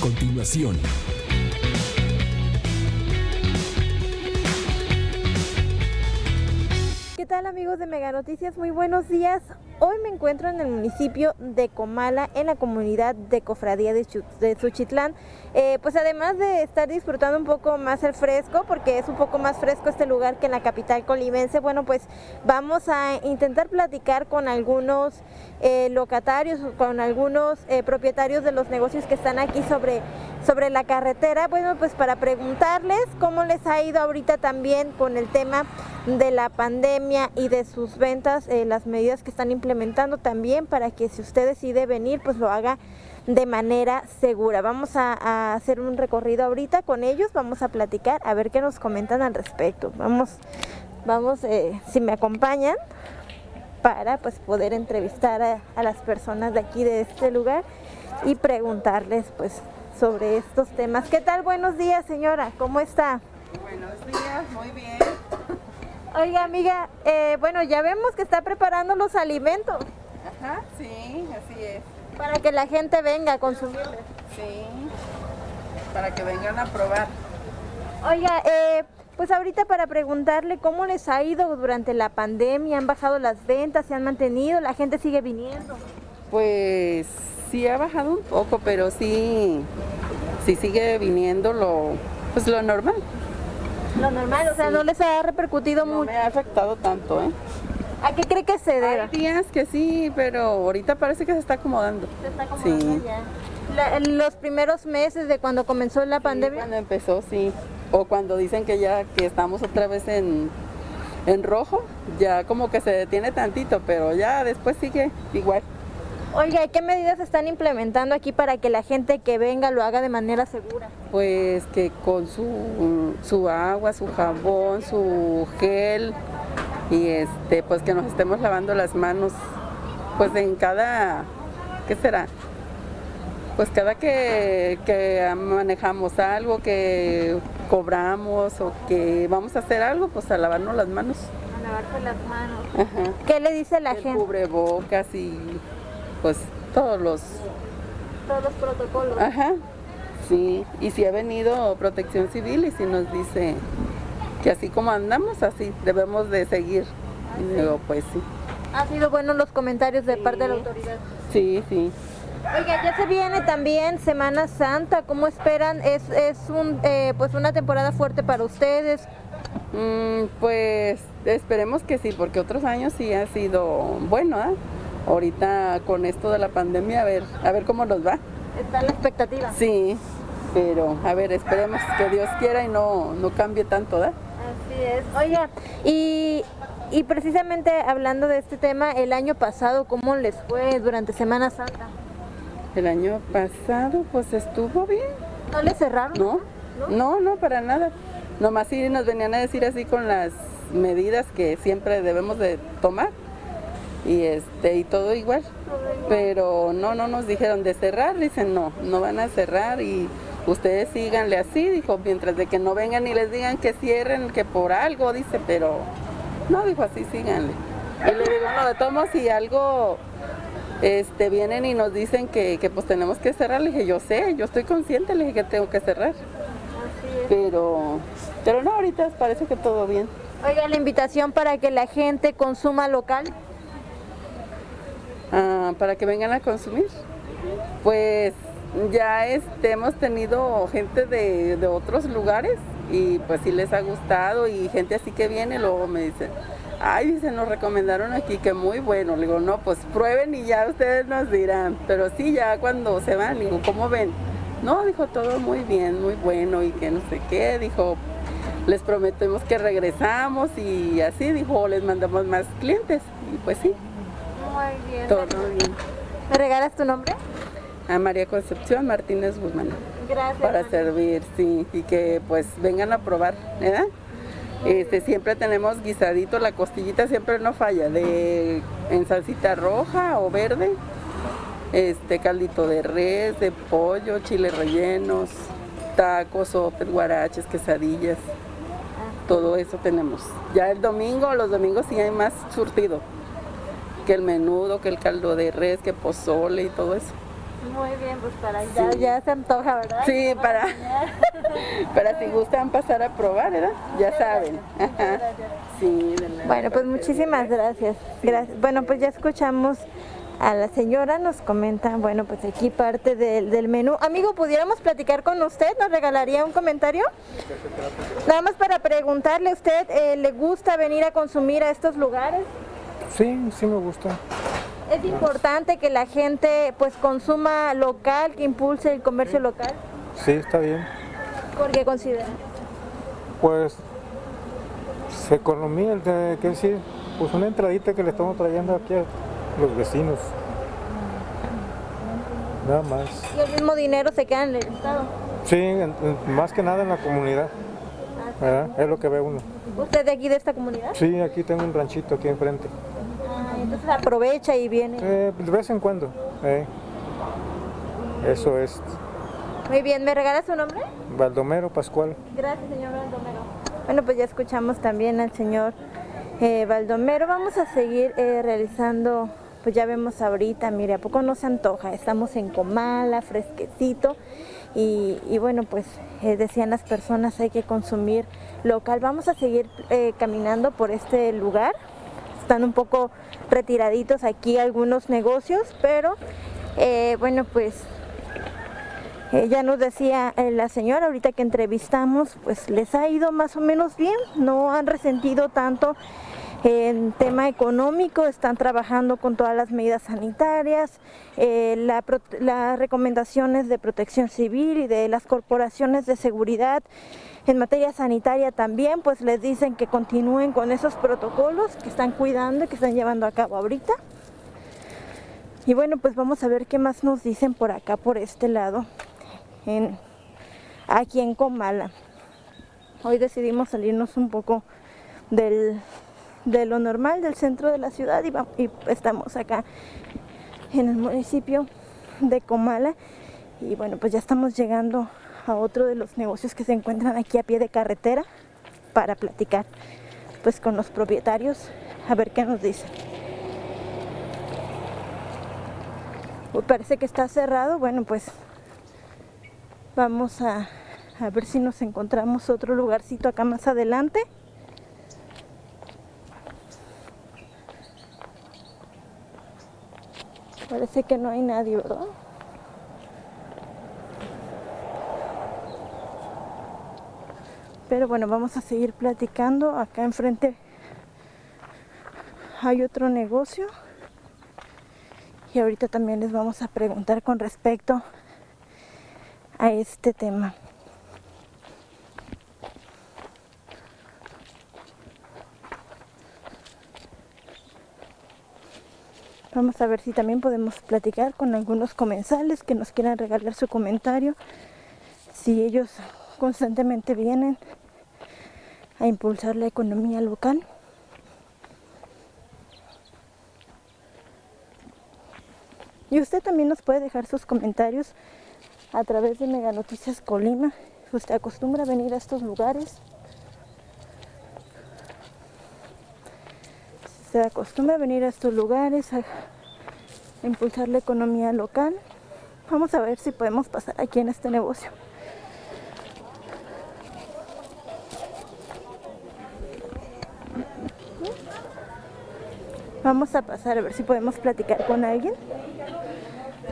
Continuación, ¿Qué tal amigos de Mega Noticias? Muy buenos días. Hoy me encuentro en el municipio de Comala, en la comunidad de Cofradía de, Suchitlán. Eh, pues además de estar disfrutando un poco más el fresco, porque es un poco más fresco este lugar que en la capital colimense, bueno, pues vamos a intentar platicar con algunos eh, locatarios, con algunos eh, propietarios de los negocios que están aquí sobre, sobre la carretera. Bueno, pues para preguntarles cómo les ha ido ahorita también con el tema de la pandemia y de sus ventas, las medidas que están implementando también para que si usted decide venir, pues lo haga de manera segura. Vamos a, a hacer un recorrido ahorita con ellos, vamos a platicar, a ver qué nos comentan al respecto. Vamos, vamos, eh, si me acompañan para pues poder entrevistar a, a las personas de aquí de este lugar y preguntarles pues sobre estos temas. ¿Qué tal? Buenos días, señora. ¿Cómo está? Buenos días, muy bien. Oiga, amiga, eh, bueno, ya vemos que está preparando los alimentos Ajá, sí, así es. para que la gente venga a consumirlos. Sí, para que vengan a probar. Oiga, eh, pues ahorita para preguntarle cómo les ha ido durante la pandemia, han bajado las ventas, se han mantenido, la gente sigue viniendo. Pues sí ha bajado un poco, pero sí, sí sigue viniendo lo, pues lo normal. Lo normal, o sea, no les ha repercutido No mucho. me ha afectado tanto, ¿eh? ¿A qué cree que se debe? Hay días que sí, pero ahorita parece que se está acomodando. Se está acomodando Sí. ya. La- en los primeros meses de cuando comenzó la Sí, pandemia. cuando empezó, sí. O cuando dicen que ya que estamos otra vez en, en rojo, ya como que se detiene tantito, pero ya después sigue igual. Oiga, ¿y qué medidas están implementando aquí para que la gente que venga lo haga de manera segura? Pues que con su, su agua, su jabón, su gel y este, pues que nos estemos lavando las manos, pues en cada, ¿qué será? Pues cada que, que manejamos algo, que cobramos o que vamos a hacer algo, pues a lavarnos las manos. A lavarse las manos. Ajá. ¿Qué le dice la El gente? cubrebocas y pues todos los Todos los protocolos. Ajá, sí. Y si ha venido protección civil y si nos dice que así como andamos, así debemos de seguir. Y digo, pues sí. Han sido buenos los comentarios de parte de la autoridad. Sí, sí. Oiga, ya se viene también Semana Santa. ¿Cómo esperan? Es, es un, eh, pues una temporada fuerte para ustedes. Mm, pues esperemos que sí, porque otros años sí ha sido bueno, ¿ah? Ahorita con esto de la pandemia, a ver, a ver cómo nos va. Está la expectativa. Sí, pero a ver, esperemos que Dios quiera y no, no cambie tanto, ¿verdad? Así es. Oiga, y, y precisamente hablando de este tema, el año pasado, ¿cómo les fue durante Semana Santa? El año pasado pues estuvo bien. ¿No les cerraron? No, no, no, para nada. Nomás sí nos venían a decir así con las medidas que siempre debemos de tomar y este y todo igual. Pero no, no nos dijeron de cerrar, dicen no, no van a cerrar y ustedes síganle así, dijo, mientras de que no vengan y les digan que cierren, que por algo, dice, pero no, dijo así, síganle. Y le digo, no, de modos, si algo este, vienen y nos dicen que, que, pues tenemos que cerrar, le dije, yo sé, yo estoy consciente, le dije que tengo que cerrar. Pero, pero no, ahorita parece que todo bien. Oiga, la invitación para que la gente consuma local. Ah, para que vengan a consumir. Pues ya este, hemos tenido gente de, de otros lugares y pues sí les ha gustado y gente así que viene luego me dicen, ay, dice, nos recomendaron aquí que muy bueno. Le digo, no, pues prueben y ya ustedes nos dirán. Pero sí, ya cuando se van, digo, ¿cómo ven? No, dijo, todo muy bien, muy bueno y que no sé qué. Dijo, les prometemos que regresamos y así, dijo, les mandamos más clientes. Y pues sí, Muy bien. todo bien. ¿Me regalas tu nombre? a María Concepción Martínez Guzmán. Gracias. Para servir, sí, y que pues vengan a probar, ¿verdad? Este, siempre tenemos guisadito, la costillita siempre no falla, de en salsita roja o verde, este caldito de res, de pollo, chiles rellenos, tacos, sopes, guaraches, quesadillas, todo eso tenemos. Ya el domingo, los domingos sí hay más surtido, que el menudo, que el caldo de res, que pozole y todo eso. Muy bien, pues para ya, ya se antoja, ¿verdad? Sí, para, para si gustan pasar a probar, ¿verdad? Ya saben. Sí, de nada. Bueno, pues muchísimas gracias. gracias. Bueno, pues ya escuchamos a la señora, nos comenta, bueno, pues aquí parte del, del menú. Amigo, ¿pudiéramos platicar con usted? ¿Nos regalaría un comentario? Nada más para preguntarle, ¿usted eh, le gusta venir a consumir a estos lugares? Sí, sí me gusta. Es importante que la gente pues consuma local, que impulse el comercio local. Sí, está bien. ¿Por qué considera? Pues, se economía, el de- ¿qué decir? Pues una entradita que le estamos trayendo aquí a los vecinos. Nada más. Y el mismo dinero se queda en el Estado. Sí, en- en- más que nada en la comunidad. ¿verdad? Es lo que ve uno. ¿Usted de aquí de esta comunidad? Sí, aquí tengo un ranchito aquí enfrente. Entonces aprovecha y viene. Eh, de vez en cuando. eh. Eso es. Muy bien, ¿me regala su nombre? Baldomero Pascual. Gracias, señor Baldomero. Bueno, pues ya escuchamos también al señor eh, Baldomero. Vamos a seguir eh, realizando, pues ya vemos ahorita, mire, ¿a poco no se antoja? Estamos en Comala, fresquecito. Y, y bueno, pues eh, decían las personas, hay que consumir local. Vamos a seguir eh, caminando por este lugar. Están un poco retiraditos aquí algunos negocios, pero eh, bueno, pues eh, ya nos decía eh, la señora ahorita que entrevistamos, pues les ha ido más o menos bien, no han resentido tanto en tema económico, están trabajando con todas las medidas sanitarias, eh, las recomendaciones de protección civil y de las corporaciones de seguridad en materia sanitaria también, pues les dicen que continúen con esos protocolos que están cuidando y que están llevando a cabo ahorita. Y bueno, pues vamos a ver qué más nos dicen por acá, por este lado, aquí en Comala. Hoy decidimos salirnos un poco del, de lo normal, del centro de la ciudad y, estamos acá en el municipio de Comala. Y bueno, pues ya estamos llegando a otro de los negocios que se encuentran aquí a pie de carretera para platicar pues con los propietarios a ver qué nos dicen. Parece que está cerrado. Bueno, pues vamos a, a ver si nos encontramos otro lugarcito acá más adelante. Parece que no hay nadie, ¿verdad? Pero bueno, vamos a seguir platicando. Acá enfrente hay otro negocio. Y ahorita también les vamos a preguntar con respecto a este tema. Vamos a ver si también podemos platicar con algunos comensales que nos quieran regalar su comentario. Si ellos constantemente vienen a impulsar la economía local. Y usted también nos puede dejar sus comentarios a través de Mega Noticias Colima. Usted acostumbra a venir a estos lugares. Se acostumbra a venir a estos lugares a, impulsar la economía local. Vamos a ver si podemos pasar aquí en este negocio. Vamos a pasar a ver si podemos platicar con alguien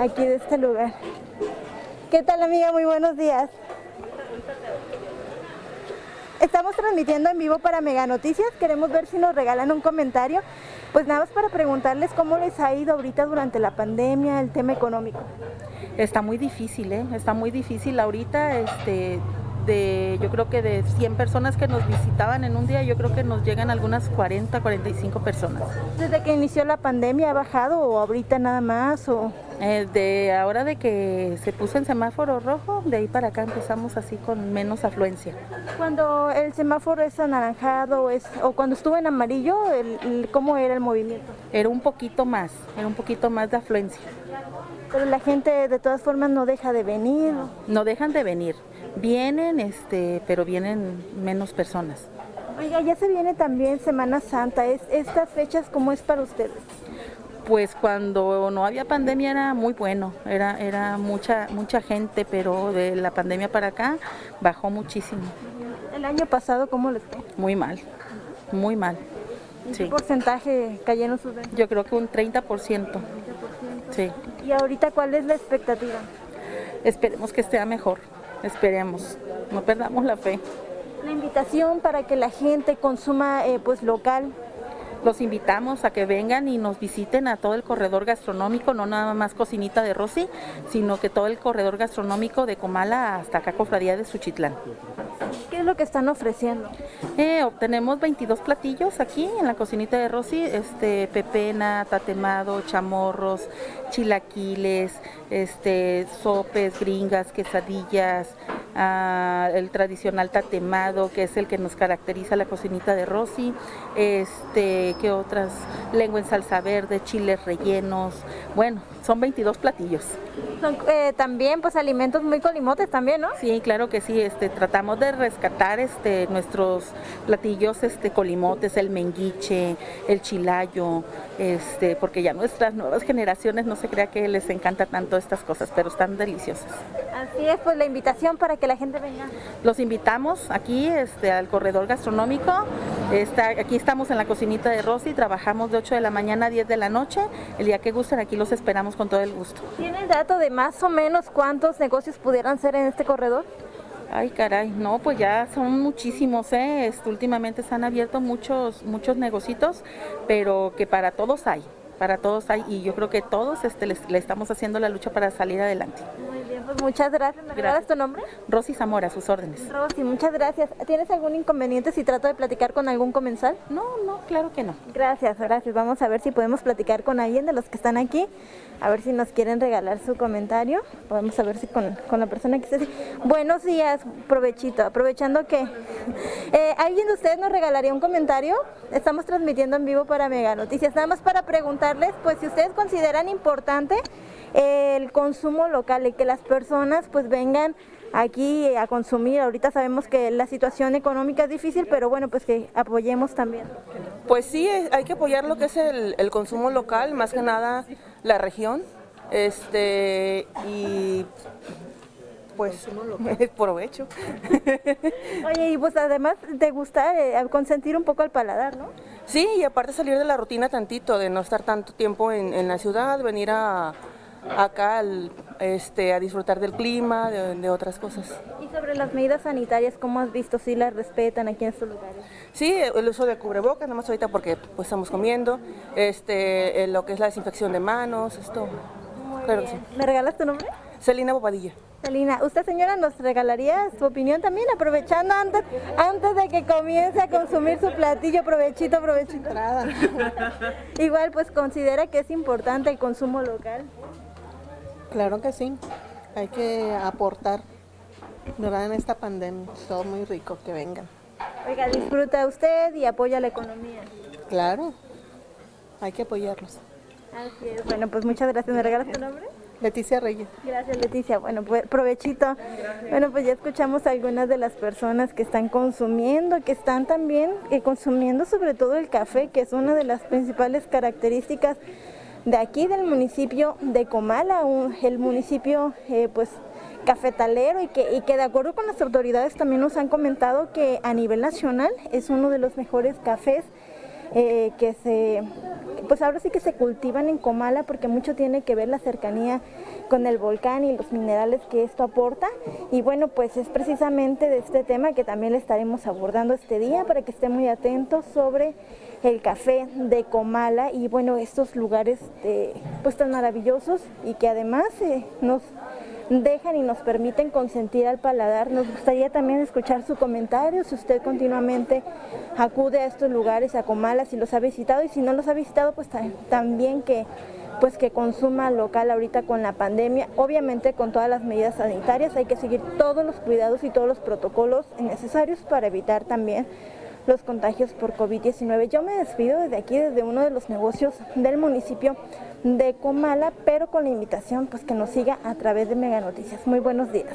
aquí de este lugar. ¿Qué tal amiga? Muy buenos días. Estamos transmitiendo en vivo para Mega Noticias. Queremos ver si nos regalan un comentario. Pues nada más para preguntarles cómo les ha ido ahorita durante la pandemia, el tema económico. Está muy difícil, ¿eh? Está muy difícil ahorita, este, de, yo creo que de 100 personas que nos visitaban en un día, yo creo que nos llegan algunas 40, 45 personas. Desde que inició la pandemia ha bajado o ahorita nada más o Eh, de ahora de que se puso en semáforo rojo, de ahí para acá empezamos así con menos afluencia. Cuando el semáforo es anaranjado o, es, o cuando estuvo en amarillo, el- el- ¿cómo era el movimiento? Era un poquito más, era un poquito más de afluencia. Pero la gente de todas formas no deja de venir. No dejan de venir. Vienen, este, pero vienen menos personas. Oiga, ya se viene también Semana Santa. ¿Es, ¿Estas fechas cómo es para ustedes? Pues cuando no había pandemia era muy bueno, era, era mucha, mucha gente, pero de la pandemia para acá bajó muchísimo, El año pasado, ¿cómo les fue? muy mal, muy mal. ¿En Sí. qué porcentaje cayeron sus ventas? Yo creo que un 30%. Sí. Y ahorita, ¿cuál es la expectativa? Esperemos que esté mejor, esperemos, no perdamos la fe. La invitación para que la gente consuma eh, pues local. Los invitamos a que vengan y nos visiten a todo el corredor gastronómico, no nada más Cocinita de Rosy, sino que todo el corredor gastronómico de Comala hasta acá Cofradía de Suchitlán. ¿Qué es lo que están ofreciendo? Eh, obtenemos 22 platillos aquí en la cocinita de Rosy, este, pepena, tatemado, chamorros, chilaquiles, este, sopes, gringas, quesadillas, ah, el tradicional tatemado, que es el que nos caracteriza la cocinita de Rosy, este, ¿qué otras? Lengua en salsa verde, chiles rellenos, bueno, son 22 platillos. Son eh, también pues alimentos muy colimotes también, ¿no? Sí, claro que sí, este, tratamos de rescatar este, nuestros platillos este, colimotes, el menguiche, el chilayo, este, porque ya nuestras nuevas generaciones no se crea que les encanta tanto estas cosas, pero están deliciosas. Así es, pues la invitación para que la gente venga. Los invitamos aquí este, al corredor gastronómico. Está, aquí estamos en la cocinita de Rosy, trabajamos de 8 de la mañana a 10 de la noche. El día que gusten, aquí los esperamos con todo el gusto. ¿Tiene el dato de más o menos cuántos negocios pudieran ser en este corredor? Ay, caray, no, pues ya son muchísimos, ¿eh? Este, últimamente se han abierto muchos, muchos negocios, pero que para todos hay, para todos hay, y yo creo que todos este, les- le estamos haciendo la lucha para salir adelante. Bien, pues muchas gracias. ¿Me regalas tu nombre? Rosy Zamora, a sus órdenes. Rosy, muchas gracias. ¿Tienes algún inconveniente si trato de platicar con algún comensal? No, no, claro que no. Gracias, gracias. Vamos a ver si podemos platicar con alguien de los que están aquí. A ver si nos quieren regalar su comentario. Vamos a ver si con, con la persona que así. Buenos días, provechito. Aprovechando que eh, alguien de ustedes nos regalaría un comentario. Estamos transmitiendo en vivo para Mega Noticias. Nada más para preguntarles, pues si ustedes consideran importante el consumo local y que las personas pues vengan aquí a consumir. Ahorita sabemos que la situación económica es difícil, pero bueno, pues que apoyemos también. Pues sí, eh, hay que apoyar lo que es el, el consumo local, más que nada la región. Este, y pues provecho. Oye, y pues además de gustar, eh, consentir un poco al paladar, ¿no? Sí, y aparte salir de la rutina tantito, de no estar tanto tiempo en, en la ciudad, venir a, acá al- este, a disfrutar del clima, de, de otras cosas. Y sobre las medidas sanitarias, ¿cómo has visto si las respetan aquí en estos lugares? Sí, el uso de cubrebocas, nada más ahorita porque pues estamos comiendo, este, eh, lo que es la desinfección de manos, esto. Claro que sí. ¿Me regalas tu nombre? Celina Bobadilla. Celina, ¿usted señora nos regalaría su opinión también, aprovechando antes, antes de que comience a consumir su platillo, provechito, provechito? Igual pues considera que es importante el consumo local. Claro que sí, hay que aportar, ¿verdad? En esta pandemia, todo muy rico, que vengan. Oiga, disfruta usted y apoya la economía. Claro, hay que apoyarlos. Así es. Bueno, pues muchas gracias. ¿Me regalas tu nombre? Leticia Reyes. Gracias Leticia. Bueno, pues provechito. Bueno, pues ya escuchamos a algunas de las personas que están consumiendo, que están también eh, consumiendo sobre todo el café, que es una de las principales características de aquí del municipio de Comala, el municipio eh, pues cafetalero y que, y que de acuerdo con las autoridades también nos han comentado que a nivel nacional es uno de los mejores cafés eh, que se, pues ahora sí que se cultivan en Comala porque mucho tiene que ver la cercanía con el volcán y los minerales que esto aporta. Y bueno, pues es precisamente de este tema que también le estaremos abordando este día para que esté muy atentos sobre el café de Comala y bueno, estos lugares eh, pues tan maravillosos y que además eh, nos dejan y nos permiten consentir al paladar. Nos gustaría también escuchar su comentario, si usted continuamente acude a estos lugares, a Comala, si los ha visitado y si no los ha visitado, pues ta- también que pues que consuma local ahorita con la pandemia, obviamente con todas las medidas sanitarias, hay que seguir todos los cuidados y todos los protocolos necesarios para evitar también los contagios por COVID-19. Yo me despido desde aquí, desde uno de los negocios del municipio de Comala, pero con la invitación pues que nos siga a través de Mega Noticias. Muy buenos días.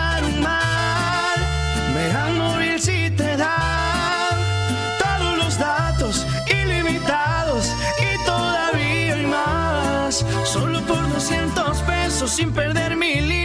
Solo por 200 pesos sin perder mi línea,